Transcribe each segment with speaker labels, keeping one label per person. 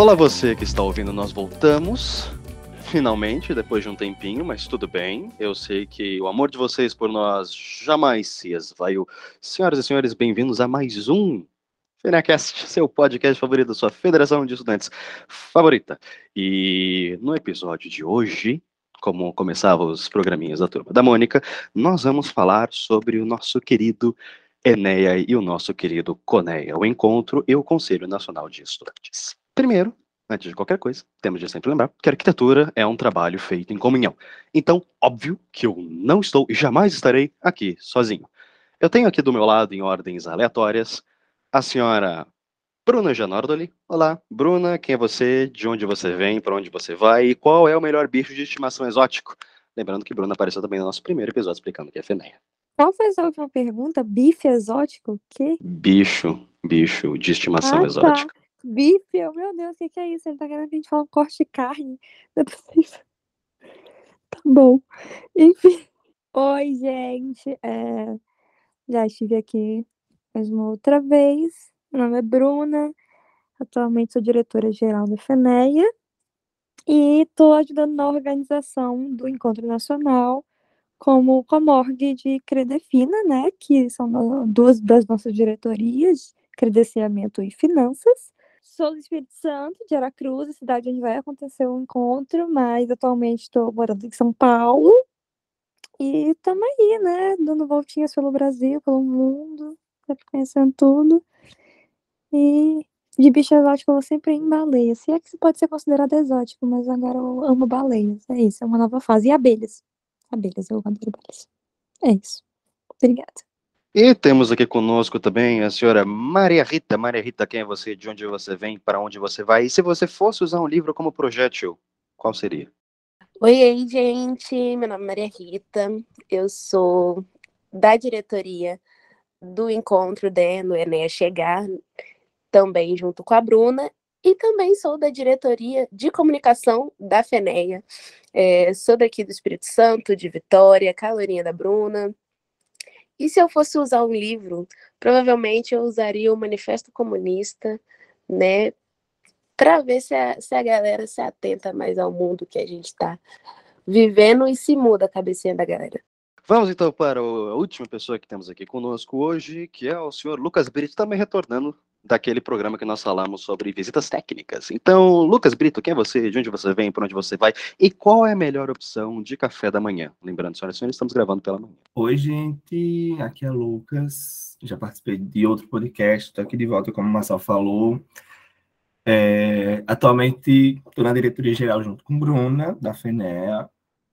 Speaker 1: Olá você que está ouvindo, nós voltamos. Finalmente, depois de um tempinho, mas tudo bem. Eu sei que o amor de vocês por nós jamais se esvaiu. Senhoras e senhores, bem-vindos a mais um FenaCast, seu podcast favorito, sua federação de estudantes favorita. E no episódio de hoje, como começava os programinhas da turma da Mônica, nós vamos falar sobre o nosso querido Enéia e o nosso querido Coneia, o encontro e o Conselho Nacional de Estudantes. Primeiro, antes de qualquer coisa, temos de sempre lembrar que a arquitetura é um trabalho feito em comunhão. Então, óbvio que eu não estou e jamais estarei aqui sozinho. Eu tenho aqui do meu lado, em ordens aleatórias, a senhora Bruna Janordoli. Olá, Bruna, quem é você? De onde você vem? Para onde você vai? E qual é o melhor bicho de estimação exótico? Lembrando que Bruna apareceu também no nosso primeiro episódio explicando o que é feneia.
Speaker 2: Qual foi a última pergunta? Bife exótico? Que?
Speaker 1: Bicho, bicho de estimação ah, exótica. Tá.
Speaker 2: Bife, oh, meu Deus, o que, que, é isso? Ele tá querendo que a gente fale um corte de carne. Não é possível. Tá bom. Enfim. Oi, gente. É... Já estive aqui mais uma outra vez. Meu nome é Bruna. Atualmente sou diretora-geral da FENEA. E estou ajudando na organização do Encontro Nacional como comorgue de Credefina, né? Que são duas das nossas diretorias, credenciamento e finanças sou do Espírito Santo, de Aracruz, a cidade onde vai acontecer o encontro, mas atualmente estou morando em São Paulo. E estamos aí, né? Dando voltinhas pelo Brasil, pelo mundo, conhecendo tudo. E de bicho exótico eu vou sempre em baleia. Se é que pode ser considerado exótico, mas agora eu amo baleias. É isso, é uma nova fase. E abelhas. Abelhas, eu adoro abelhas. É isso. Obrigada.
Speaker 1: E temos aqui conosco também a senhora Maria Rita. Maria Rita, quem é você? De onde você vem? Para onde você vai? E se você fosse usar um livro como projétil, qual seria?
Speaker 3: Oi, gente. Meu nome é Maria Rita. Eu sou da diretoria do encontro né, no Enéa Chegar, também junto com a Bruna. E também sou da diretoria de comunicação da FENEA. É, sou daqui do Espírito Santo, de Vitória, calorinha da Bruna. E se eu fosse usar um livro, provavelmente eu usaria o Manifesto Comunista, né? Para ver se a, se a galera se atenta mais ao mundo que a gente está vivendo e se muda a cabecinha da galera.
Speaker 1: Vamos então para a última pessoa que temos aqui conosco hoje, que é o senhor Lucas Brito, também retornando daquele programa que nós falamos sobre visitas técnicas. Então, Lucas Brito, quem é você? De onde você vem? Para onde você vai? E qual é a melhor opção de café da manhã? Lembrando, senhoras e senhores, estamos gravando pela manhã.
Speaker 4: Oi, gente. Aqui é Lucas. Já participei de outro podcast. Estou aqui de volta, como o Marcel falou. É, atualmente, estou na diretoria geral junto com Bruna, da FENEA.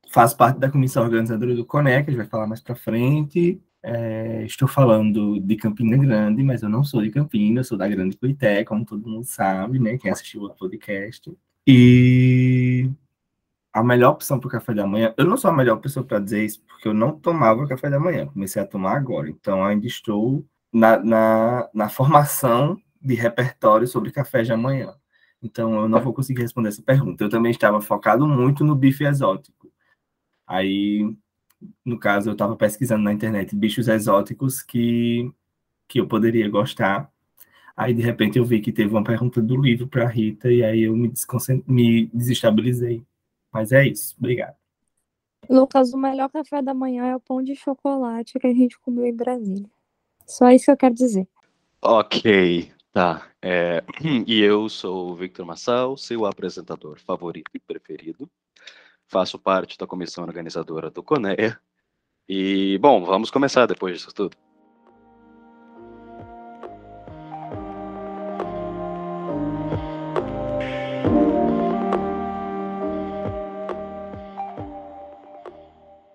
Speaker 4: Faço parte da comissão organizadora do CONEC, a gente vai falar mais para frente. É, estou falando de Campina Grande, mas eu não sou de Campina, eu sou da Grande Coité, como todo mundo sabe, né? Quem assistiu o podcast. E a melhor opção para o café da manhã, eu não sou a melhor pessoa para dizer isso, porque eu não tomava café da manhã, comecei a tomar agora. Então, ainda estou na, na, na formação de repertório sobre café da manhã. Então, eu não vou conseguir responder essa pergunta. Eu também estava focado muito no bife exótico. Aí, no caso, eu estava pesquisando na internet bichos exóticos que, que eu poderia gostar. Aí, de repente, eu vi que teve uma pergunta do livro para Rita, e aí eu me, me desestabilizei. Mas é isso. Obrigado.
Speaker 2: Lucas, o melhor café da manhã é o pão de chocolate que a gente comeu em Brasília. Só isso que eu quero dizer.
Speaker 1: Ok, tá. É, e eu sou o Victor Massal, seu apresentador favorito e preferido faço parte da comissão organizadora do CONEA. E, bom, vamos começar depois disso tudo.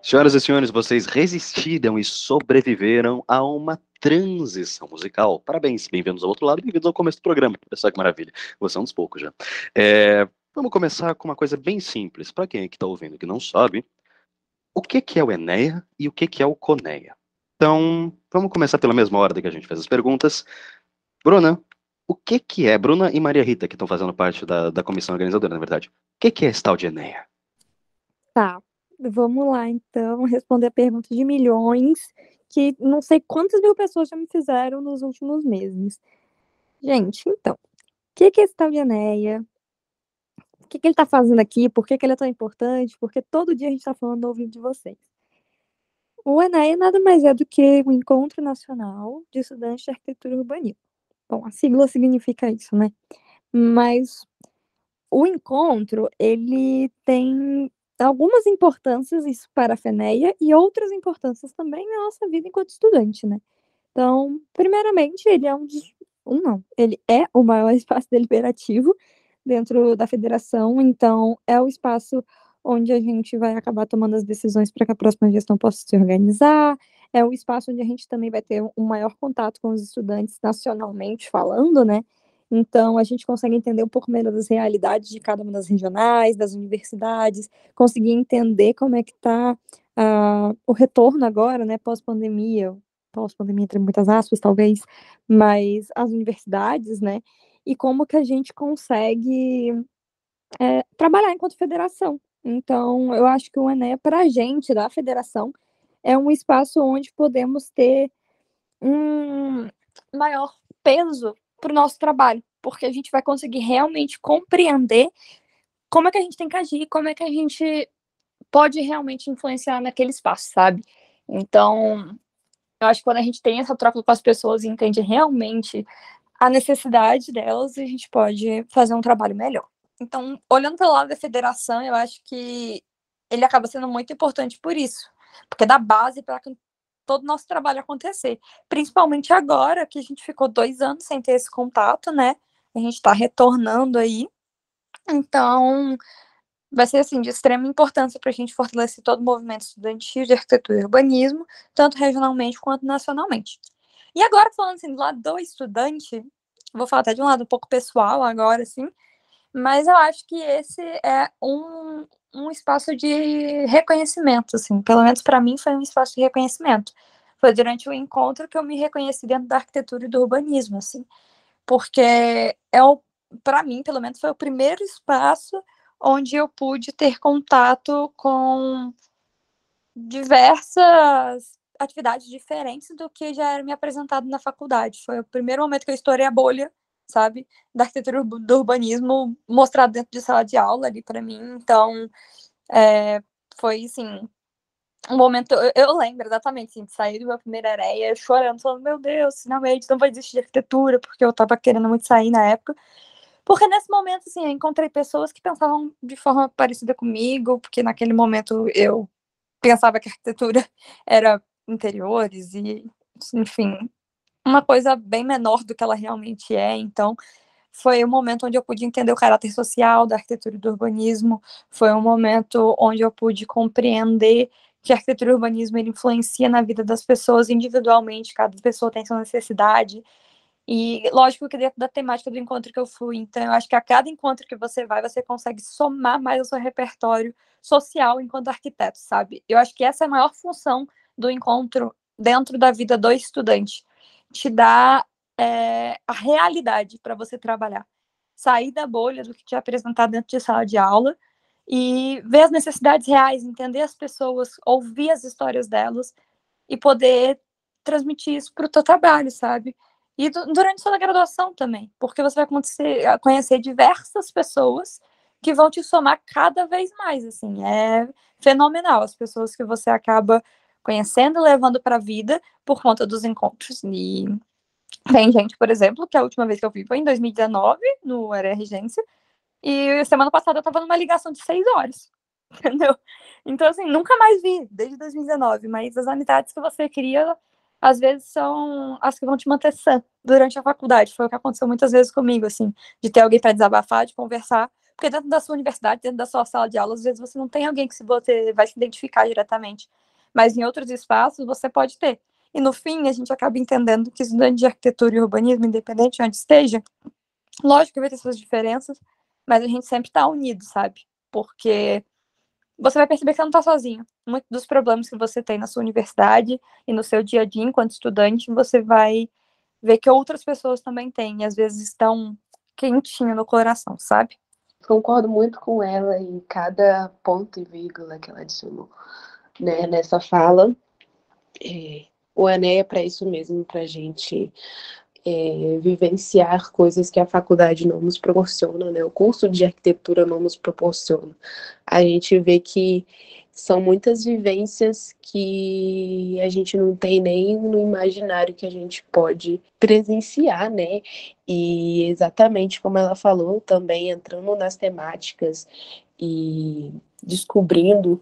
Speaker 1: Senhoras e senhores, vocês resistiram e sobreviveram a uma transição musical. Parabéns, bem-vindos ao outro lado, bem-vindos ao começo do programa. Só que maravilha, você é um dos poucos já. É, Vamos começar com uma coisa bem simples. Para quem está ouvindo que não sabe, o que, que é o Enéia e o que, que é o Coneia? Então, vamos começar pela mesma ordem que a gente fez as perguntas. Bruna, o que, que é, Bruna e Maria Rita, que estão fazendo parte da, da comissão organizadora, na verdade, o que, que é esse tal de Enéia?
Speaker 2: Tá, vamos lá então responder a pergunta de milhões, que não sei quantas mil pessoas já me fizeram nos últimos meses. Gente, então, o que, que é esse tal de Enéia? Que, que ele está fazendo aqui, por que, que ele é tão importante, porque todo dia a gente está falando no ouvido de vocês. O ENEA nada mais é do que o Encontro Nacional de Estudantes de Arquitetura e Urbanismo. Bom, a sigla significa isso, né? Mas o encontro, ele tem algumas importâncias isso para a FENEA e outras importâncias também na nossa vida enquanto estudante, né? Então, primeiramente, ele é um dos, um não, ele é o maior espaço deliberativo dentro da federação, então é o espaço onde a gente vai acabar tomando as decisões para que a próxima gestão possa se organizar, é o espaço onde a gente também vai ter um maior contato com os estudantes nacionalmente falando, né? Então, a gente consegue entender um pouco melhor das realidades de cada uma das regionais, das universidades, conseguir entender como é que está uh, ah, o retorno agora, né, pós-pandemia, pós-pandemia entre muitas aspas, talvez, mas as universidades, né, e como que a gente consegue é, trabalhar enquanto federação. Então, eu acho que o Ené, para a gente da federação, é um espaço onde podemos ter um maior peso para o nosso trabalho, porque a gente vai conseguir realmente compreender como é que a gente tem que agir, como é que a gente pode realmente influenciar naquele espaço, sabe? Então, eu acho que quando a gente tem essa troca com as pessoas e entende realmente a necessidade delas, a gente pode fazer um trabalho melhor. Então, olhando pelo lado da federação, eu acho que ele acaba sendo muito importante por isso, porque dá base para todo o nosso trabalho acontecer. Principalmente agora, que a gente ficou dois anos sem ter esse contato, né? A gente está retornando aí. Então, vai ser assim de extrema importância para a gente fortalecer todo o movimento estudantil de arquitetura e urbanismo, tanto regionalmente quanto nacionalmente. E agora, falando assim, do lado do estudante, vou falar até de um lado um pouco pessoal agora, assim, mas eu acho que esse é um, um espaço de reconhecimento, assim, pelo menos para mim foi um espaço de reconhecimento. Foi durante o encontro que eu me reconheci dentro da arquitetura e do urbanismo, assim, porque é o, para mim, pelo menos, foi o primeiro espaço onde eu pude ter contato com diversas atividades diferentes do que já era me apresentado na faculdade. Foi o primeiro momento que eu estourei a bolha sabe? Da arquitetura do urbanismo mostrado dentro de sala de aula ali para mim. Então, é, foi assim. Um momento, eu, eu lembro exatamente assim, de sair do meu primeiro areia chorando, falando: Meu Deus, finalmente não vai existir arquitetura, porque eu tava querendo muito sair na época. Porque nesse momento, assim, eu encontrei pessoas que pensavam de forma parecida comigo, porque naquele momento eu pensava que a arquitetura era interiores e, enfim, uma coisa bem menor do que ela realmente é. Então, foi um momento onde eu pude entender o caráter social da arquitetura e do urbanismo, foi um momento onde eu pude compreender que a arquitetura e o urbanismo ele influencia na vida das pessoas individualmente, cada pessoa tem sua necessidade. E lógico que dentro da temática do encontro que eu fui, então eu acho que a cada encontro que você vai, você consegue somar mais o seu repertório social enquanto arquiteto, sabe? Eu acho que essa é a maior função do encontro dentro da vida do estudante te dá é, a realidade para você trabalhar. Sair da bolha do que te é apresentar dentro de sala de aula e ver as necessidades reais, entender as pessoas, ouvir as histórias delas e poder transmitir isso para o teu trabalho, sabe? E durante sua graduação também, porque você vai conhecer, conhecer diversas pessoas que vão te somar cada vez mais, assim, é fenomenal as pessoas que você acaba conhecendo e levando para a vida por conta dos encontros. E tem gente, por exemplo, que a última vez que eu vi foi em 2019, no Era Regência, e semana passada eu estava numa ligação de seis horas, entendeu? Então, assim, nunca mais vi, desde 2019, mas as amizades que você cria, às vezes, são as que vão te manter sã durante a faculdade. Foi o que aconteceu muitas vezes comigo, assim, de ter alguém para desabafar, de conversar, porque dentro da sua universidade, dentro da sua sala de aula, às vezes você não tem alguém que você vai se identificar diretamente mas em outros espaços você pode ter. E no fim, a gente acaba entendendo que estudante de arquitetura e urbanismo, independente de onde esteja, lógico que vai ter suas diferenças, mas a gente sempre está unido, sabe? Porque você vai perceber que você não está sozinho. Muitos dos problemas que você tem na sua universidade e no seu dia a dia enquanto estudante, você vai ver que outras pessoas também têm, e às vezes estão quentinho no coração, sabe?
Speaker 3: Concordo muito com ela em cada ponto e vírgula que ela adicionou né, nessa fala. É, o ANE é para isso mesmo, para a gente é, vivenciar coisas que a faculdade não nos proporciona, né? O curso de arquitetura não nos proporciona. A gente vê que são muitas vivências que a gente não tem nem no imaginário que a gente pode presenciar, né? E exatamente como ela falou, também entrando nas temáticas e descobrindo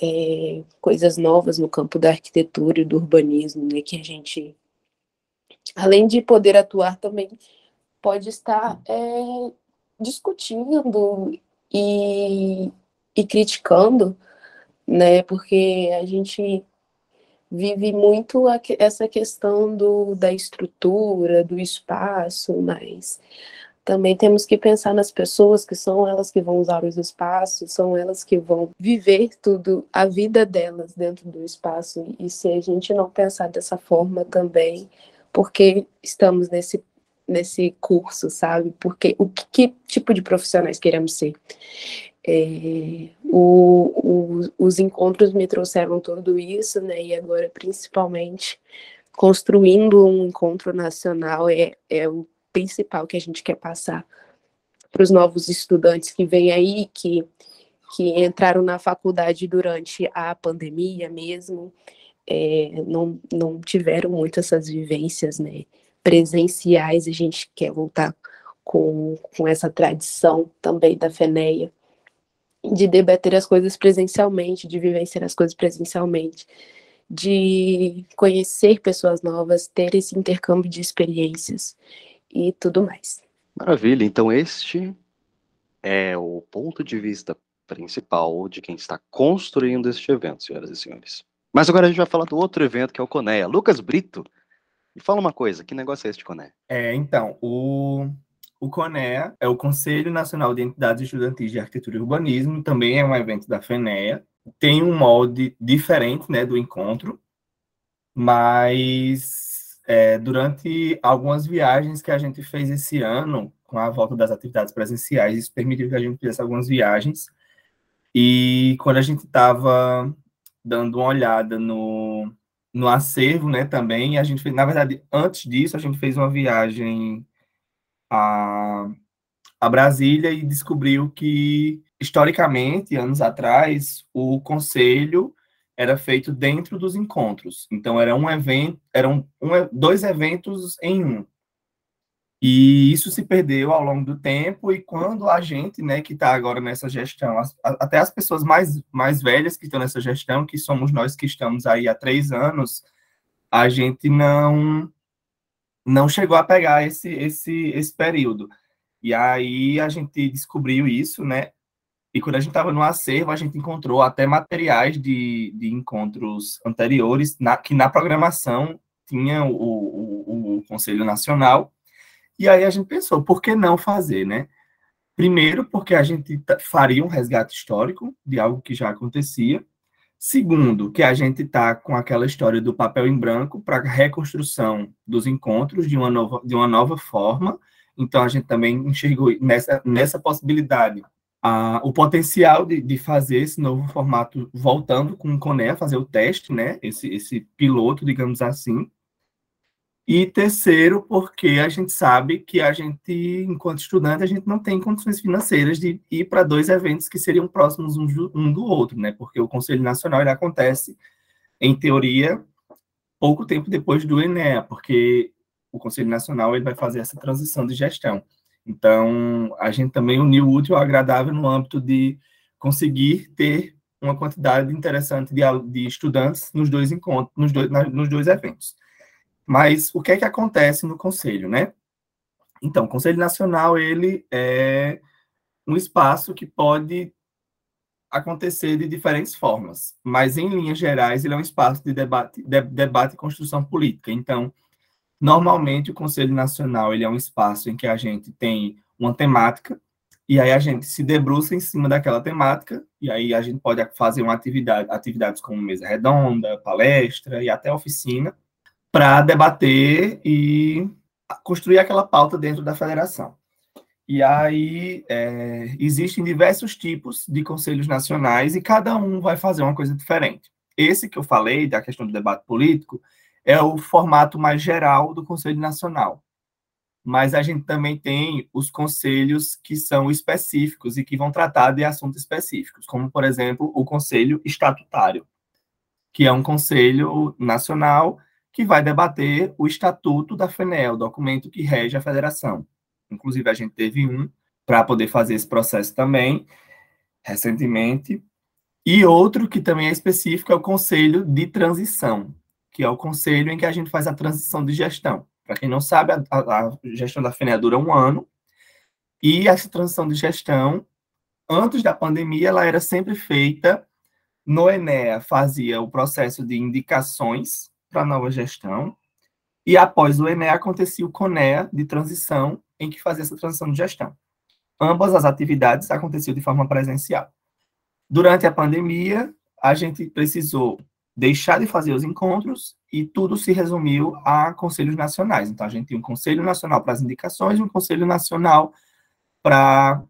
Speaker 3: é, coisas novas no campo da arquitetura e do urbanismo, né? Que a gente, além de poder atuar, também pode estar é, discutindo e, e criticando né? Porque a gente vive muito essa questão do, da estrutura, do espaço, mas também temos que pensar nas pessoas que são elas que vão usar os espaços, são elas que vão viver tudo, a vida delas dentro do espaço. E se a gente não pensar dessa forma também, porque estamos nesse nesse curso, sabe? Porque o que, que tipo de profissionais queremos ser? É, o, o, os encontros me trouxeram tudo isso, né? E agora, principalmente, construindo um encontro nacional é, é o principal que a gente quer passar para os novos estudantes que vêm aí, que, que entraram na faculdade durante a pandemia mesmo, é, não, não tiveram muito essas vivências né, presenciais, a gente quer voltar com, com essa tradição também da FENEA de debater as coisas presencialmente, de vivenciar as coisas presencialmente, de conhecer pessoas novas, ter esse intercâmbio de experiências e tudo mais.
Speaker 1: Maravilha, então este é o ponto de vista principal de quem está construindo este evento, senhoras e senhores. Mas agora a gente vai falar do outro evento que é o Conéia. Lucas Brito, me fala uma coisa, que negócio é este Conéia?
Speaker 4: É, então, o o CONEA é o Conselho Nacional de Entidades Estudantis de Arquitetura e Urbanismo, também é um evento da FENEA. Tem um molde diferente né, do encontro, mas é, durante algumas viagens que a gente fez esse ano, com a volta das atividades presenciais, isso permitiu que a gente fizesse algumas viagens. E quando a gente estava dando uma olhada no, no acervo, né, também, a gente fez, na verdade, antes disso, a gente fez uma viagem a, a Brasília e descobriu que, historicamente, anos atrás, o conselho era feito dentro dos encontros. Então, era um evento, eram um, dois eventos em um. E isso se perdeu ao longo do tempo, e quando a gente, né, que está agora nessa gestão, as, até as pessoas mais, mais velhas que estão nessa gestão, que somos nós que estamos aí há três anos, a gente não não chegou a pegar esse, esse, esse período. E aí a gente descobriu isso, né? E quando a gente estava no acervo, a gente encontrou até materiais de, de encontros anteriores, na, que na programação tinha o, o, o Conselho Nacional. E aí a gente pensou, por que não fazer, né? Primeiro, porque a gente faria um resgate histórico de algo que já acontecia. Segundo, que a gente está com aquela história do papel em branco para reconstrução dos encontros de uma nova, de uma nova forma. Então, a gente também enxergou nessa, nessa possibilidade a, o potencial de, de fazer esse novo formato voltando com o Coné, fazer o teste, né? Esse, esse piloto, digamos assim, e terceiro, porque a gente sabe que a gente, enquanto estudante, a gente não tem condições financeiras de ir para dois eventos que seriam próximos um do, um do outro, né? Porque o Conselho Nacional ele acontece, em teoria, pouco tempo depois do ENEA, porque o Conselho Nacional ele vai fazer essa transição de gestão. Então, a gente também uniu o útil ao agradável no âmbito de conseguir ter uma quantidade interessante de, de estudantes nos dois encontros, nos dois, nos dois eventos. Mas o que é que acontece no conselho, né? Então, o Conselho Nacional, ele é um espaço que pode acontecer de diferentes formas, mas em linhas gerais ele é um espaço de debate, de, debate e construção política. Então, normalmente o Conselho Nacional ele é um espaço em que a gente tem uma temática e aí a gente se debruça em cima daquela temática e aí a gente pode fazer uma atividade, atividades como mesa redonda, palestra e até oficina para debater e construir aquela pauta dentro da federação. E aí é, existem diversos tipos de conselhos nacionais e cada um vai fazer uma coisa diferente. Esse que eu falei, da questão do debate político, é o formato mais geral do Conselho Nacional. mas a gente também tem os conselhos que são específicos e que vão tratar de assuntos específicos, como, por exemplo, o Conselho Estatutário, que é um conselho nacional que vai debater o Estatuto da FENEL, documento que rege a federação. Inclusive, a gente teve um para poder fazer esse processo também, recentemente. E outro que também é específico é o Conselho de Transição, que é o conselho em que a gente faz a transição de gestão. Para quem não sabe, a, a, gestão da FENEA dura um ano, e essa transição de gestão, antes da pandemia, ela era sempre feita no Enea, fazia o processo de indicações para a nova gestão, e após o Enea acontecia o CONEA de transição, em que fazia essa transição de gestão. Ambas as atividades aconteciam de forma presencial. Durante a pandemia, a gente precisou deixar de fazer os encontros e tudo se resumiu a conselhos nacionais. Então, a gente tem um conselho nacional para as indicações e um conselho nacional para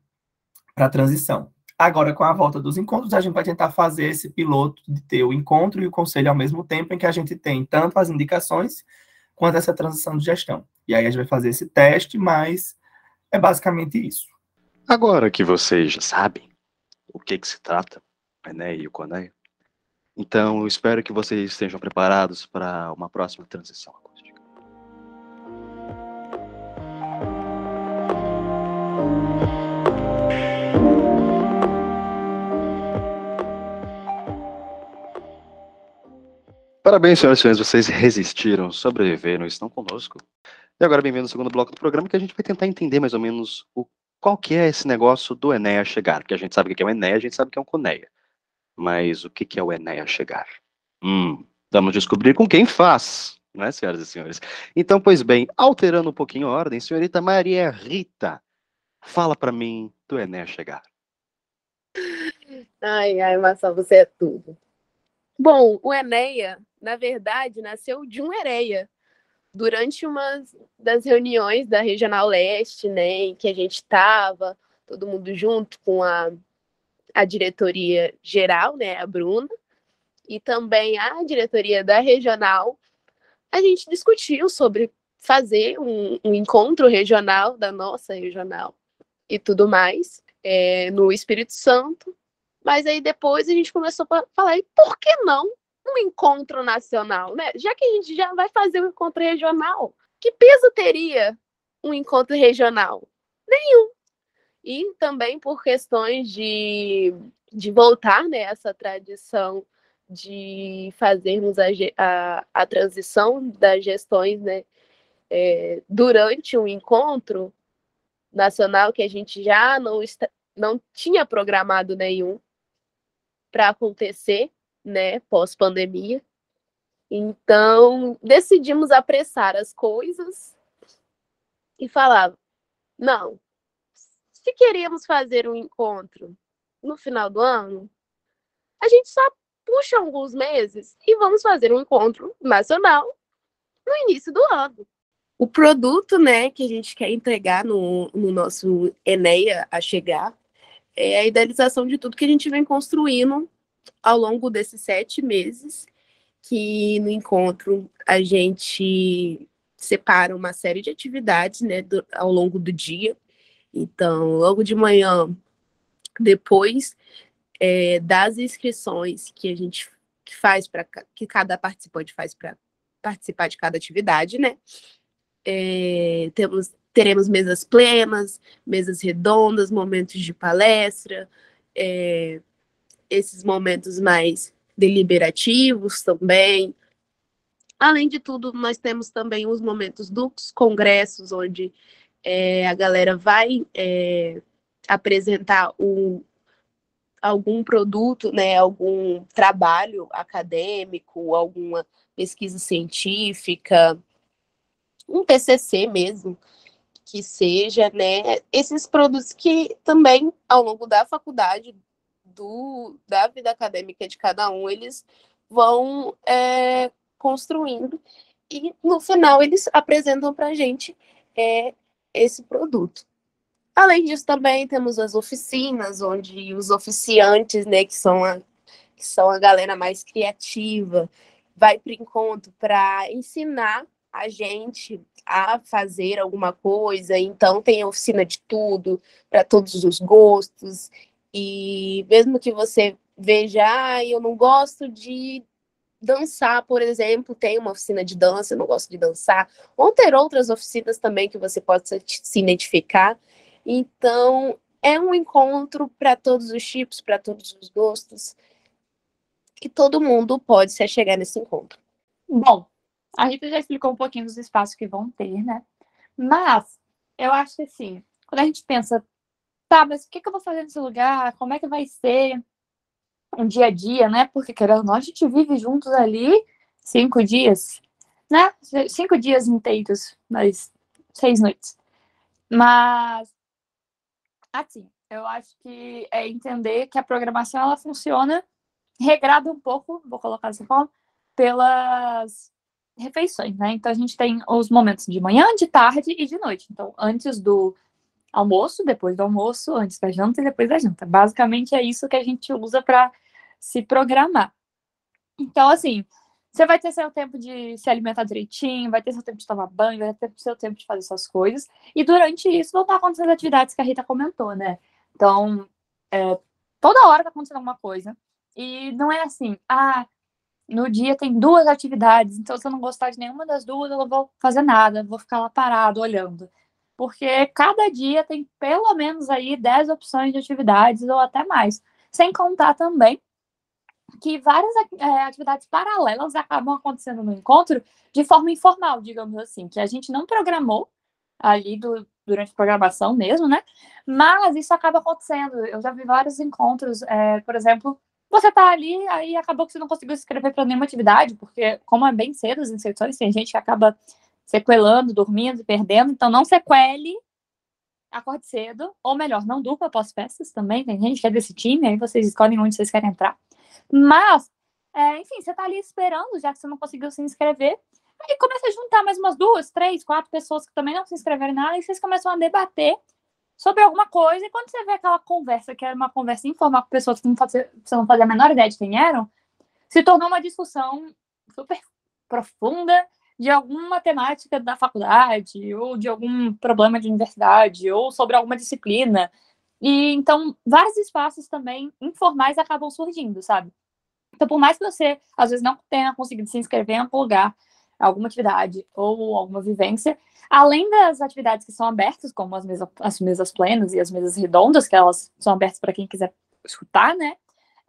Speaker 4: a transição. Agora, com a volta dos encontros, a gente vai tentar fazer esse piloto de ter o encontro e o conselho ao mesmo tempo, em que a gente tem tanto as indicações quanto essa transição de gestão. E aí a gente vai fazer esse teste, mas é basicamente isso.
Speaker 1: Agora que vocês já sabem o que, que se trata, Enéia e o Conéia, então, eu espero que vocês estejam preparados para uma próxima transição acústica. Parabéns, senhoras e senhores, vocês resistiram, sobreviveram, estão conosco. E agora, bem-vindo ao segundo bloco do programa, que a gente vai tentar entender mais ou menos o, qual que é esse negócio do Enéa chegar, porque a gente sabe o que é o Enéa, a gente sabe o que é um Conéia. Mas o que é o Enéa chegar? Hum, vamos descobrir com quem faz, não é, senhoras e senhores? Então, pois bem, alterando um pouquinho a ordem, senhorita Maria Rita, fala para mim do Enéa chegar.
Speaker 3: Ai, ai, Marcelo, você é tudo. Bom, o Enéia, na verdade, nasceu de um Ereia. Durante uma das reuniões da Regional Leste, né, em que a gente estava, todo mundo junto com a a diretoria geral, né, a Bruna, e também a diretoria da regional, a gente discutiu sobre fazer um, um encontro regional da nossa regional e tudo mais é, no Espírito Santo. Mas aí depois a gente começou a falar, e por que não um encontro nacional, né? Já que a gente já vai fazer um encontro regional, que peso teria um encontro regional? Nenhum e também por questões de, de voltar né, essa tradição de fazermos a, a, a transição das gestões né, é, durante um encontro nacional que a gente já não, está, não tinha programado nenhum para acontecer né, pós-pandemia. Então, decidimos apressar as coisas e falar: não, se queríamos fazer um encontro no final do ano, a gente só puxa alguns meses e vamos fazer um encontro nacional no início do ano. O produto né, que a gente quer entregar no, no nosso Eneia a chegar é a idealização de tudo que a gente vem construindo ao longo desses sete meses, que no encontro a gente separa uma série de atividades né, do, ao longo do dia então, logo de manhã, depois é, das inscrições que a gente faz para que cada participante faz para participar de cada atividade, né? É, temos, teremos mesas plenas, mesas redondas, momentos de palestra, é, esses momentos mais deliberativos também. Além de tudo, nós temos também os momentos dos congressos, onde é, a galera vai é, apresentar um, algum produto, né, algum trabalho acadêmico, alguma pesquisa científica, um TCC mesmo, que seja, né, esses produtos que também ao longo da faculdade, do, da vida acadêmica de cada um, eles vão é, construindo e no final eles apresentam para a gente é, esse produto. Além disso, também temos as oficinas, onde os oficiantes, né, que são a, que são a galera mais criativa, vai para encontro para ensinar a gente a fazer alguma coisa, então tem oficina de tudo, para todos os gostos, e mesmo que você veja, ah, eu não gosto de dançar, por exemplo, tem uma oficina de dança, eu não gosto de dançar, vão ter outras oficinas também que você pode se identificar. Então, é um encontro para todos os tipos, para todos os gostos, e todo mundo pode se chegar nesse encontro.
Speaker 2: Bom, a Rita já explicou um pouquinho dos espaços que vão ter, né? Mas eu acho que assim, quando a gente pensa, tá, mas o que, que eu vou fazer nesse lugar? Como é que vai ser um dia a dia, né? Porque querendo não, a gente vive juntos ali cinco dias, né? Cinco dias inteiros, mas seis noites. Mas assim, eu acho que é entender que a programação ela funciona regrada um pouco, vou colocar dessa forma, pelas refeições, né? Então a gente tem os momentos de manhã, de tarde e de noite. Então, antes do almoço, depois do almoço, antes da janta e depois da janta. Basicamente é isso que a gente usa para se programar. Então, assim, você vai ter seu tempo de se alimentar direitinho, vai ter seu tempo de tomar banho, vai ter seu tempo de fazer suas coisas. E durante isso vão estar acontecendo atividades que a Rita comentou, né? Então, é, toda hora tá acontecendo alguma coisa. E não é assim, ah, no dia tem duas atividades, então se eu não gostar de nenhuma das duas, eu não vou fazer nada, vou ficar lá parado olhando. Porque cada dia tem pelo menos aí 10 opções de atividades ou até mais. Sem contar também que várias é, atividades paralelas acabam acontecendo no encontro de forma informal, digamos assim, que a gente não programou ali do, durante a programação mesmo, né? Mas isso acaba acontecendo. Eu já vi vários encontros, é, por exemplo, você tá ali, aí acabou que você não conseguiu se inscrever para nenhuma atividade, porque como é bem cedo as inscrições, tem gente que acaba sequelando, dormindo, perdendo, então não sequele, acorde cedo, ou melhor, não durma após festas também, tem gente que é desse time, aí vocês escolhem onde vocês querem entrar. Mas, é, enfim, você tá ali esperando, já que você não conseguiu se inscrever, aí começa a juntar mais umas duas, três, quatro pessoas que também não se inscreveram em nada, e vocês começam a debater sobre alguma coisa, e quando você vê aquela conversa, que era uma conversa informal com pessoas que não fazia, você não fazia a menor ideia de quem eram, se tornou uma discussão super profunda de alguma temática da faculdade, ou de algum problema de universidade, ou sobre alguma disciplina. E então, vários espaços também informais acabam surgindo, sabe? Então, por mais que você, às vezes, não tenha conseguido se inscrever em algum lugar, alguma atividade ou alguma vivência, além das atividades que são abertas, como as mesas, as mesas plenas e as mesas redondas, que elas são abertas para quem quiser escutar, né?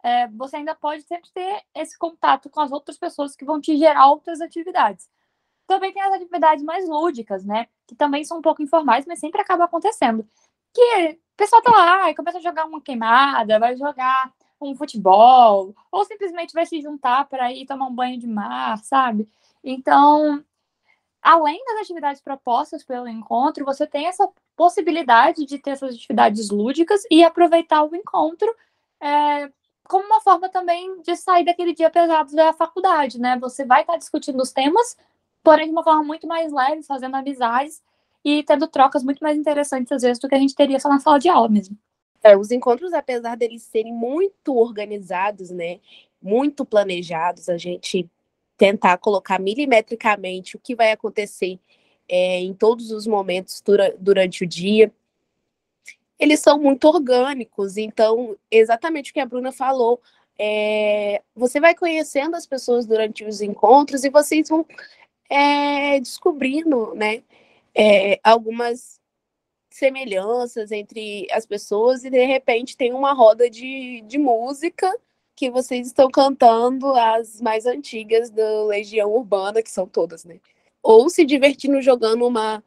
Speaker 2: É, você ainda pode sempre ter esse contato com as outras pessoas que vão te gerar outras atividades. Também tem as atividades mais lúdicas, né? Que também são um pouco informais, mas sempre acaba acontecendo. Que o pessoal tá lá e começa a jogar uma queimada, vai jogar um futebol, ou simplesmente vai se juntar para ir tomar um banho de mar, sabe? Então, além das atividades propostas pelo encontro, você tem essa possibilidade de ter essas atividades lúdicas e aproveitar o encontro é, como uma forma também de sair daquele dia pesado da faculdade, né? Você vai estar discutindo os temas, porém de uma forma muito mais leve, fazendo amizades e tendo trocas muito mais interessantes, às vezes, do que a gente teria só na sala de aula mesmo.
Speaker 3: É, os encontros, apesar deles serem muito organizados, né? Muito planejados, a gente tentar colocar milimetricamente o que vai acontecer é, em todos os momentos dura, durante o dia. Eles são muito orgânicos, então, exatamente o que a Bruna falou, é, você vai conhecendo as pessoas durante os encontros e vocês vão é, descobrindo né, é, algumas semelhanças entre as pessoas e de repente tem uma roda de, de música que vocês estão cantando as mais antigas da Legião Urbana, que são todas, né? Ou se divertindo jogando uma,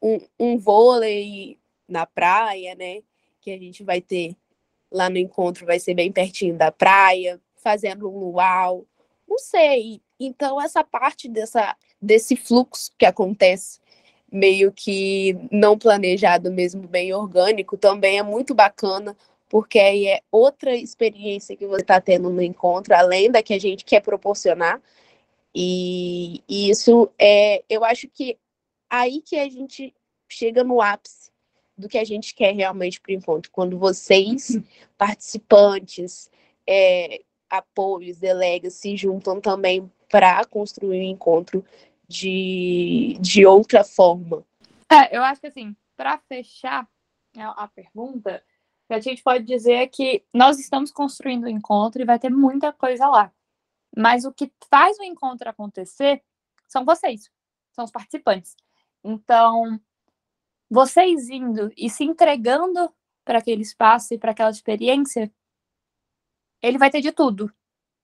Speaker 3: um, um vôlei na praia, né? Que a gente vai ter lá no encontro, vai ser bem pertinho da praia, fazendo um luau. Não sei. Então, essa parte dessa, desse fluxo que acontece meio que não planejado mesmo, bem orgânico, também é muito bacana porque aí é outra experiência que você está tendo no encontro, além da que a gente quer proporcionar. E, e isso é, eu acho que aí que a gente chega no ápice do que a gente quer realmente para o encontro, quando vocês, participantes, é, apoios, delegas, se juntam também para construir um encontro de, de outra forma.
Speaker 2: É, eu acho que assim, para fechar a, a pergunta, o que a gente pode dizer é que nós estamos construindo o encontro e vai ter muita coisa lá. Mas o que faz o encontro acontecer são vocês, são os participantes. Então, vocês indo e se entregando para aquele espaço e para aquela experiência, ele vai ter de tudo.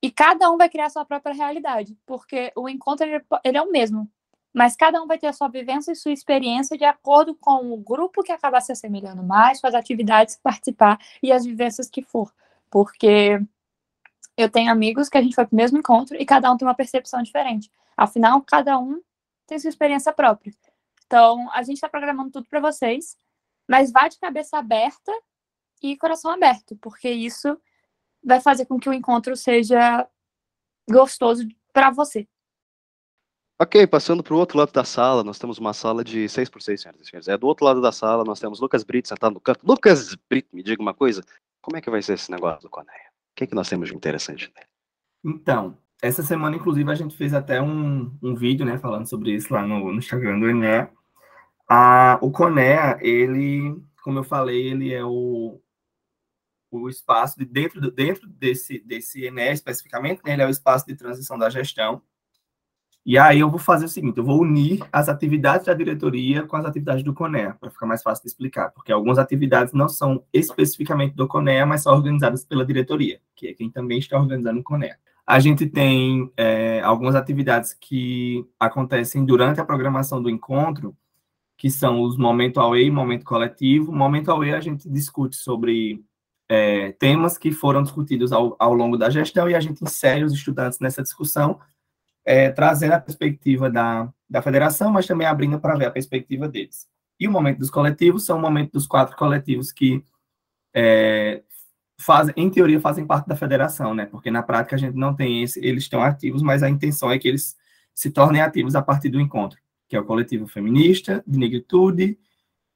Speaker 2: E cada um vai criar sua própria realidade, porque o encontro ele, ele é o mesmo, mas cada um vai ter a sua vivência e sua experiência de acordo com o grupo que acabar se assemelhando mais, com as atividades que participar e as vivências que for. Porque eu tenho amigos que a gente foi para o mesmo encontro e cada um tem uma percepção diferente. Afinal, cada um tem sua experiência própria. Então, a gente está programando tudo para vocês, mas vá de cabeça aberta e coração aberto, porque isso vai fazer com que o encontro seja gostoso para você.
Speaker 1: Ok, passando para o outro lado da sala, nós temos uma sala de 6 por 6 senhoras e senhores. É do outro lado da sala, nós temos Lucas Brito sentado no canto. Lucas Brito, me diga uma coisa, como é que vai ser esse negócio do Coneia? O que, é que nós temos de interessante nele?
Speaker 4: Então, essa semana, inclusive, a gente fez até um, um vídeo, né, falando sobre isso lá no, no Instagram do Ené. A, o Conea, ele, como eu falei, ele é o, o espaço de dentro, dentro desse, desse ENE especificamente, né, ele é o espaço de transição da gestão. E aí eu vou fazer o seguinte, eu vou unir as atividades da diretoria com as atividades do CONEA, para ficar mais fácil de explicar, porque algumas atividades não são especificamente do CONEA, mas são organizadas pela diretoria, que é quem também está organizando o CONEA. A gente tem é, algumas atividades que acontecem durante a programação do encontro, que são os momento away e momento coletivo. Momento away a gente discute sobre é, temas que foram discutidos ao, ao, longo da gestão e a gente insere os estudantes nessa discussão, é, trazendo a perspectiva da, da federação, mas também abrindo para ver a perspectiva deles. E o momento dos coletivos são o momento dos quatro coletivos que é, fazem, em teoria, fazem parte da federação, né? Porque na prática a gente não tem esse, eles estão ativos, mas a intenção é que eles se tornem ativos a partir do encontro, que é o coletivo feminista, de negritude,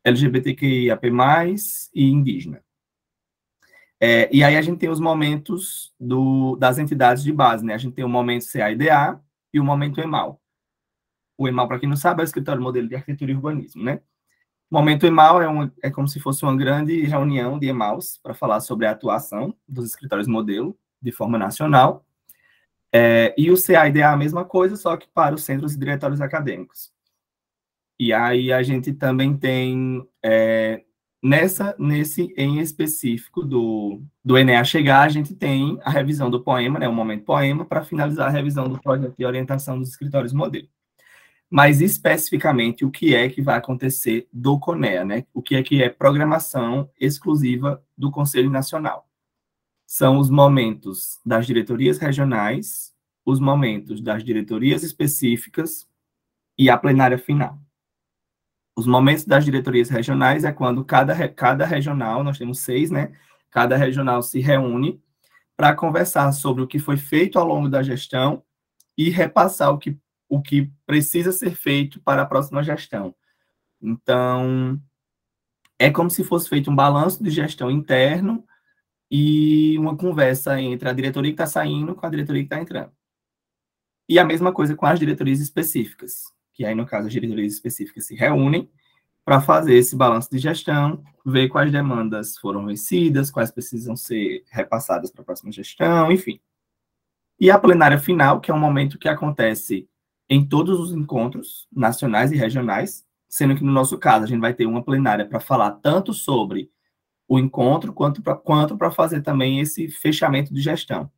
Speaker 4: LGBTQIAP+, e indígena. É, e aí a gente tem os momentos do, das entidades de base, né? A gente tem o momento CAIDA e o momento EMAL. O EMAL, para quem não sabe, é o Escritório Modelo de Arquitetura e Urbanismo, né? O momento EMAL é, um, é como se fosse uma grande reunião de EMALs para falar sobre a atuação dos escritórios modelo de forma nacional. É, e o CAIDA é a mesma coisa, só que para os centros e diretórios acadêmicos. E aí a gente também tem é, Nessa, nesse em específico do, do Enéa chegar, a gente tem a revisão do poema, né, o momento poema, para finalizar a revisão do projeto de orientação dos escritórios modelo. Mas especificamente o que é que vai acontecer do CONEA, né? O que é que é programação exclusiva do Conselho Nacional. São os momentos das diretorias regionais, os momentos das diretorias específicas e a plenária final. Os momentos das diretorias regionais é quando cada, cada regional, nós temos seis, né? Cada regional se reúne para conversar sobre o que foi feito ao longo da gestão e repassar o que, o que precisa ser feito para a próxima gestão. Então, é como se fosse feito um balanço de gestão interno e uma conversa entre a diretoria que está saindo com a diretoria que está entrando. E a mesma coisa com as diretorias específicas que aí, no caso, as diretorias específicas se reúnem para fazer esse balanço de gestão, ver quais demandas foram vencidas, quais precisam ser repassadas para a próxima gestão, enfim. E a plenária final, que é um momento que acontece em todos os encontros nacionais e regionais, sendo que no nosso caso a gente vai ter uma plenária para falar tanto sobre o encontro quanto para quanto fazer também esse fechamento de gestão.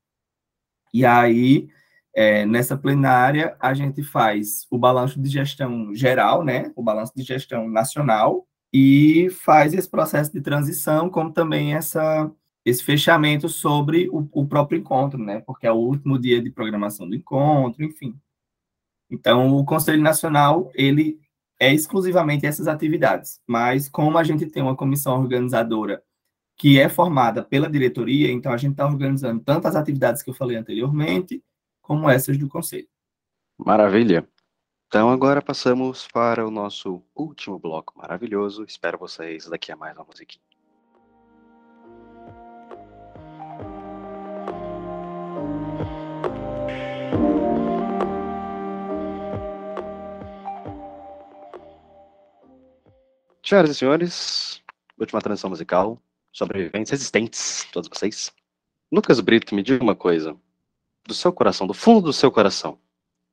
Speaker 4: E aí é, nessa plenária, a gente faz o balanço de gestão geral, né, o balanço de gestão nacional, e faz esse processo de transição, como também essa, esse fechamento sobre o, o próprio encontro, né, porque é o último dia de programação do encontro, enfim. Então, o Conselho Nacional, ele é exclusivamente essas atividades, mas como a gente tem uma comissão organizadora que é formada pela diretoria, então a gente está organizando tantas atividades que eu falei anteriormente, como essas do Conselho.
Speaker 1: Maravilha! Então, agora passamos para o nosso último bloco maravilhoso. Espero vocês daqui a mais uma musiquinha. Senhoras e senhores, última transição musical, sobreviventes, resistentes, todos vocês. Lucas Brito, me diga uma coisa. Do seu coração, do fundo do seu coração,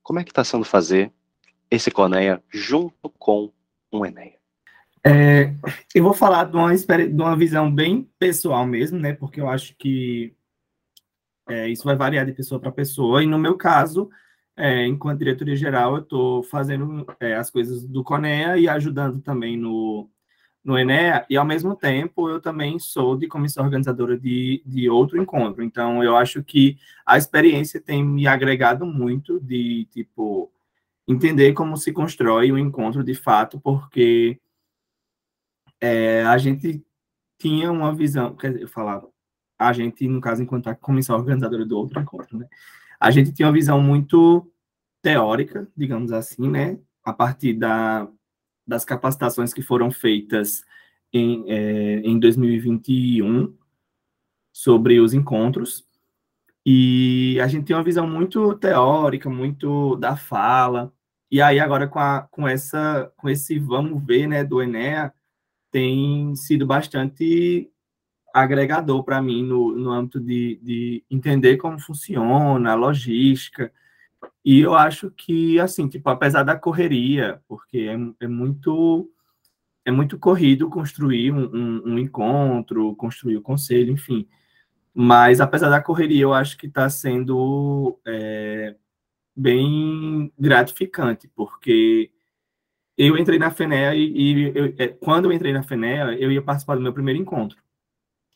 Speaker 1: como é que está sendo fazer esse Coneia junto com um Enéia?
Speaker 4: É, eu vou falar de uma, de uma visão bem pessoal mesmo, né? Porque eu acho que é, isso vai variar de pessoa para pessoa. E no meu caso, é, enquanto diretoria geral, eu estou fazendo é, as coisas do CONEA e ajudando também no, no Enea, e ao mesmo tempo eu também sou de comissão organizadora de, de outro encontro. Então, eu acho que a experiência tem me agregado muito de, tipo, entender como se constrói um encontro de fato, porque é, a gente tinha uma visão, quer dizer, eu falava, a gente, no caso, enquanto a comissão organizadora do outro encontro, né? A gente tinha uma visão muito teórica, digamos assim, né? A partir da, das capacitações que foram feitas em, é, em 2021 sobre os encontros. E a gente tem uma visão muito teórica, muito da fala. E aí agora com, a, com essa com esse vamos ver, né, do Enea, tem sido bastante agregador para mim no, no âmbito de, de entender como funciona a logística, e eu acho que, assim, tipo, apesar da correria, porque é, é muito é muito corrido construir um, um, um, encontro, construir o conselho, enfim. Mas, apesar da correria, eu acho que está sendo é, bem gratificante, porque eu entrei na FENEA e, e eu, é, quando eu entrei na FENEA, eu ia participar do meu primeiro encontro.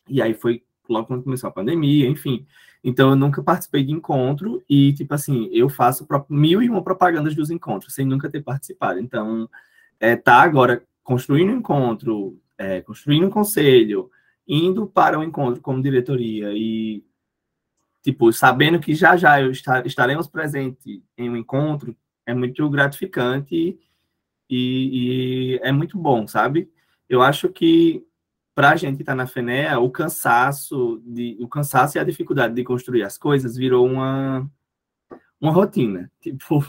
Speaker 4: E aí foi logo quando começou a pandemia, enfim. Então, eu nunca participei de encontro e, tipo assim, eu faço mil e uma propagandas dos encontros, sem nunca ter participado. Então, é, tá agora construindo um encontro, é, construindo um conselho, indo para o um encontro como diretoria e, tipo, sabendo que já já eu estar, estaremos presentes em um encontro, é muito gratificante e, e é muito bom, sabe? Eu acho que para a gente que está na FENEA, o cansaço, de, o cansaço e a dificuldade de construir as coisas virou uma, uma rotina. Tipo,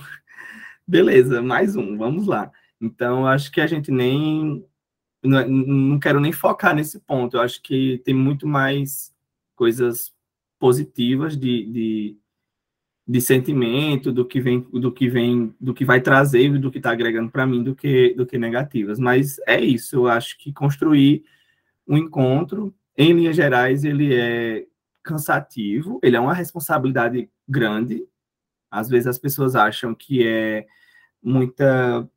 Speaker 4: beleza, mais um, vamos lá. Então, acho que a gente nem. Não, não quero nem focar nesse ponto. Eu acho que tem muito mais coisas positivas de, de, de sentimento do que vem do que vem do que vai trazer do que está agregando para mim do que do que negativas mas é isso eu acho que construir um encontro, em linhas gerais, ele é cansativo, ele é uma responsabilidade grande. Às vezes as pessoas acham que é muita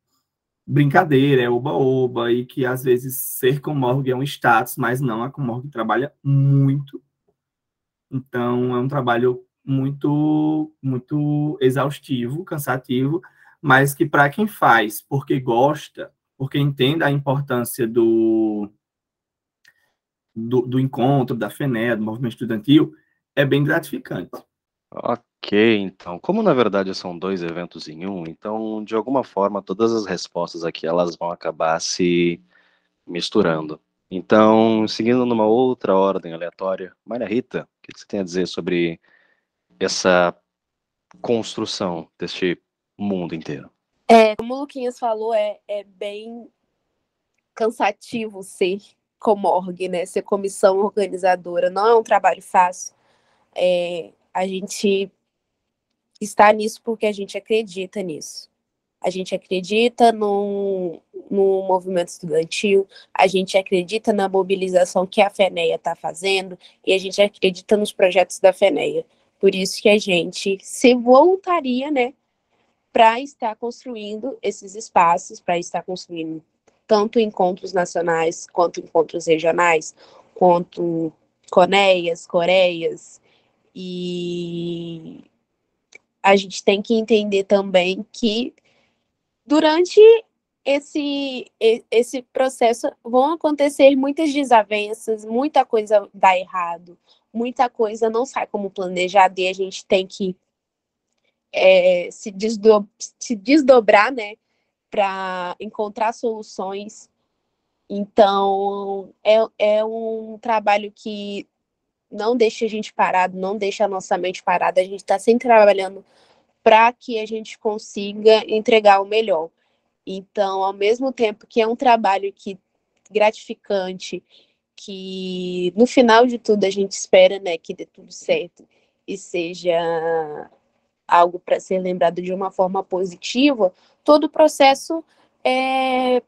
Speaker 4: brincadeira, é oba-oba, e que às vezes ser comorgue é um status, mas não, a comorgue trabalha muito. Então, é um trabalho muito, muito exaustivo, cansativo, mas que para quem faz porque gosta, porque entende a importância do, do, do encontro, da FENE, do movimento estudantil, é bem gratificante.
Speaker 1: Ok, então, como na verdade são dois eventos em um, então, de alguma forma, todas as respostas aqui, elas vão acabar se misturando. Então, seguindo numa outra ordem aleatória, Maria Rita, o que você tem a dizer sobre essa construção deste mundo inteiro?
Speaker 3: É, como o Luquinhas falou, é, é bem cansativo ser Comorg, né? Ser comissão organizadora não é um trabalho fácil. É, a gente está nisso porque a gente acredita nisso. A gente acredita no, no movimento estudantil, a gente acredita na mobilização que a FENEA está fazendo e a gente acredita nos projetos da FENEA. Por isso que a gente se voluntaria, né, para estar construindo esses espaços, para estar construindo tanto encontros nacionais quanto encontros regionais, quanto Coreias, Coreias, e a gente tem que entender também que durante esse, esse processo vão acontecer muitas desavenças, muita coisa dá errado, muita coisa não sai como planejado e a gente tem que é, se, desdo se desdobrar, né, para encontrar soluções. Então, é, é um trabalho que não deixa a gente parado, não deixa a nossa mente parada. A gente está sempre trabalhando para que a gente consiga entregar o melhor. Então, ao mesmo tempo que é um trabalho que gratificante, que no final de tudo a gente espera, né, que dê tudo certo e seja algo para ser lembrado de uma forma positiva, todo o processo é,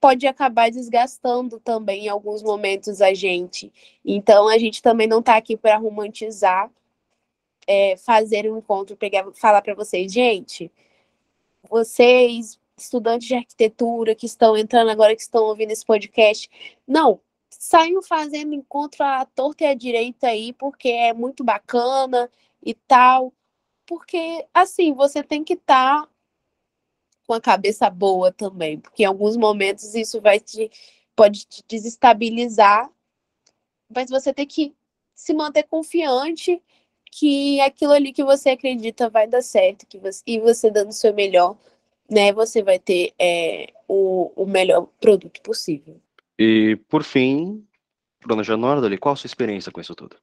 Speaker 3: pode acabar desgastando também em alguns momentos a gente. Então a gente também não está aqui para romantizar, é, fazer um encontro, pegar, falar para vocês, gente, vocês estudantes de arquitetura que estão entrando agora, que estão ouvindo esse podcast, não, saiam fazendo encontro à torta e à direita aí, porque é muito bacana e tal. Porque, assim, você tem que estar tá com a cabeça boa também, porque em alguns momentos isso vai te pode te desestabilizar, mas você tem que se manter confiante que aquilo ali que você acredita vai dar certo, que você, e você dando o seu melhor, né, você vai ter é, o, o melhor produto possível.
Speaker 1: E por fim, Bruna Janordali, qual a sua experiência com isso tudo?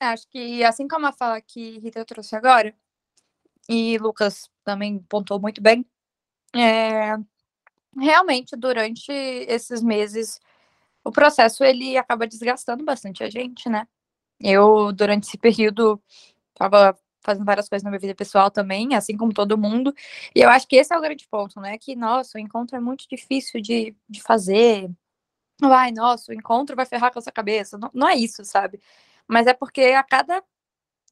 Speaker 2: Acho que assim como a fala que Rita trouxe agora, e Lucas também pontuou muito bem, é, realmente, durante esses meses, o processo ele acaba desgastando bastante a gente, né? Eu, durante esse período, estava fazendo várias coisas na minha vida pessoal também, assim como todo mundo, e eu acho que esse é o grande ponto, né? Que, nossa, o encontro é muito difícil de, de fazer. Ai, nossa, o encontro vai ferrar com a sua cabeça. Não, não é isso, sabe? Mas é porque a cada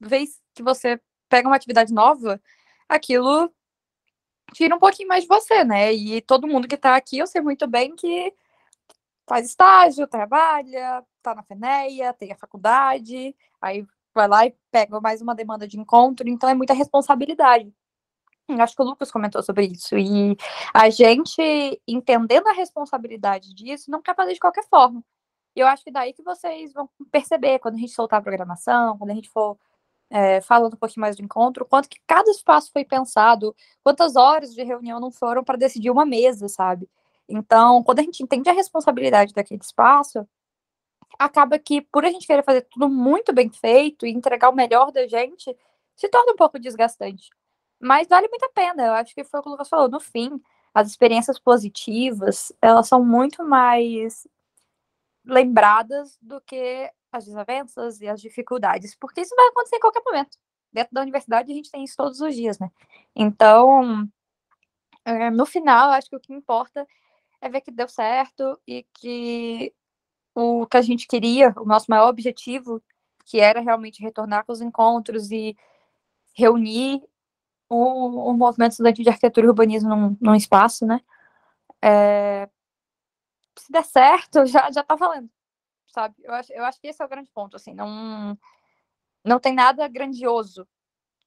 Speaker 2: vez que você pega uma atividade nova, aquilo tira um pouquinho mais de você, né? E todo mundo que tá aqui, eu sei muito bem que faz estágio, trabalha, tá na FENEA, tem a faculdade, aí vai lá e pega mais uma demanda de encontro, então é muita responsabilidade. Acho que o Lucas comentou sobre isso. E a gente, entendendo a responsabilidade disso, não quer fazer de qualquer forma. E eu acho que daí que vocês vão perceber, quando a gente soltar a programação, quando a gente for é, falando um pouquinho mais do encontro, quanto que cada espaço foi pensado, quantas horas de reunião não foram para decidir uma mesa, sabe? Então, quando a gente entende a responsabilidade daquele espaço, acaba que, por a gente querer fazer tudo muito bem feito e entregar o melhor da gente, se torna um pouco desgastante. Mas vale muito a pena, eu acho que foi o que o Lucas falou, no fim, as experiências positivas, elas são muito mais lembradas do que as desavenças e as dificuldades, porque isso vai acontecer em qualquer momento. Dentro da universidade a gente tem isso todos os dias, né? Então, é, no final, acho que o que importa é ver que deu certo e que o que a gente queria, o nosso maior objetivo, que era realmente retornar com os encontros e reunir o, o movimento estudantil de arquitetura e urbanismo num, num espaço, né? É, se der certo, já, já tá valendo sabe? Eu acho, eu acho que esse é o grande ponto, assim, não, não tem nada grandioso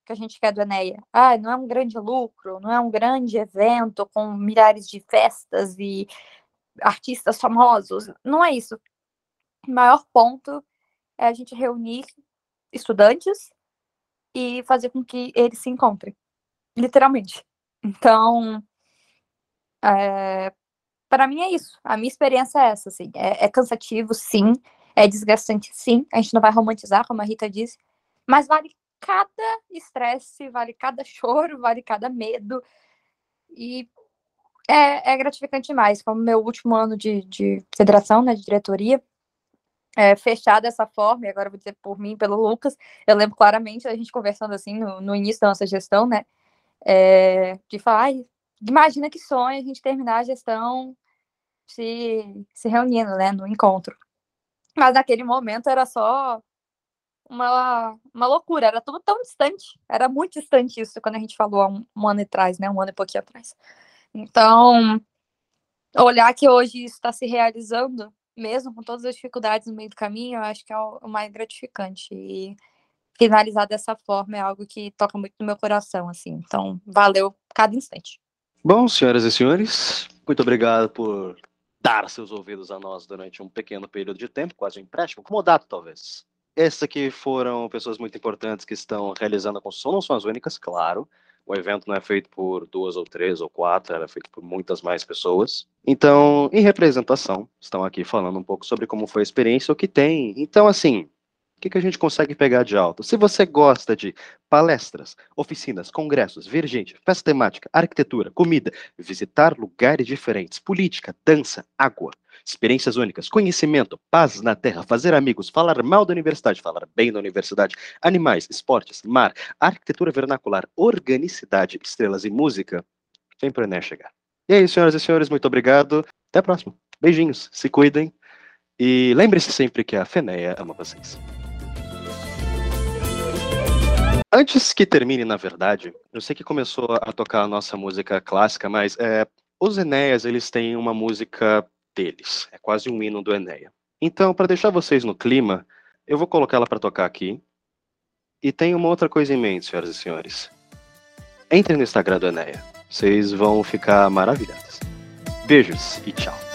Speaker 2: que a gente quer do Eneia. Ah, não é um grande lucro, não é um grande evento com milhares de festas e artistas famosos, não é isso. O maior ponto é a gente reunir estudantes e fazer com que eles se encontrem, literalmente. Então, é, para mim é isso. A minha experiência é essa, assim. É, é, cansativo, sim. É desgastante, sim. A gente não vai romantizar, como a Rita disse. Mas vale cada estresse, vale cada choro, vale cada medo. E é, é gratificante demais. Como meu último ano de, de federação, né, de diretoria, é, fechar dessa forma, e agora vou dizer por mim, pelo Lucas, eu lembro claramente a gente conversando assim no, no início da nossa gestão, né? É, de falar, imagina que sonho a gente terminar a gestão se, se reunindo, né, no encontro. Mas naquele momento era só uma, uma loucura, era tudo tão distante, era muito distante isso quando a gente falou há um, um ano atrás, né, um ano e pouquinho atrás. Então, olhar que hoje isso está se realizando, mesmo com todas as dificuldades no meio do caminho, eu acho que é o, o mais gratificante. E finalizar dessa forma é algo que toca muito no meu coração, assim. Então, valeu cada instante.
Speaker 1: Bom, senhoras e senhores, muito obrigado por dar seus ouvidos a nós durante um pequeno período de tempo, quase um empréstimo, acomodado talvez. Essas aqui foram pessoas muito importantes que estão realizando a construção, não são as únicas, claro. O evento não é feito por duas ou três ou quatro, era feito por muitas mais pessoas. Então, em representação, estão aqui falando um pouco sobre como foi a experiência, o que tem. Então, assim, o que, que a gente consegue pegar de alto? Se você gosta de palestras, oficinas, congressos, ver gente, festa temática, arquitetura, comida, visitar lugares diferentes, política, dança, água. experiências únicas, conhecimento, paz na terra, fazer amigos, falar mal da universidade, falar bem da universidade, animais, esportes, mar, arquitetura vernacular, organicidade, estrelas e música, vem pro Enéa chegar. E é isso, senhoras e senhores, muito obrigado. Até a próxima. Beijinhos, se cuidem. E lembre-se sempre que a Feneia ama vocês. Antes que termine, na verdade, eu sei que começou a tocar a nossa música clássica, mas é, os Enéas, eles têm uma música deles. É quase um hino do Enéia. Então, para deixar vocês no clima, eu vou colocar ela para tocar aqui. E tem uma outra coisa em mente, senhoras e senhores. Entrem no Instagram do Enéia. Vocês vão ficar maravilhados. Beijos e tchau.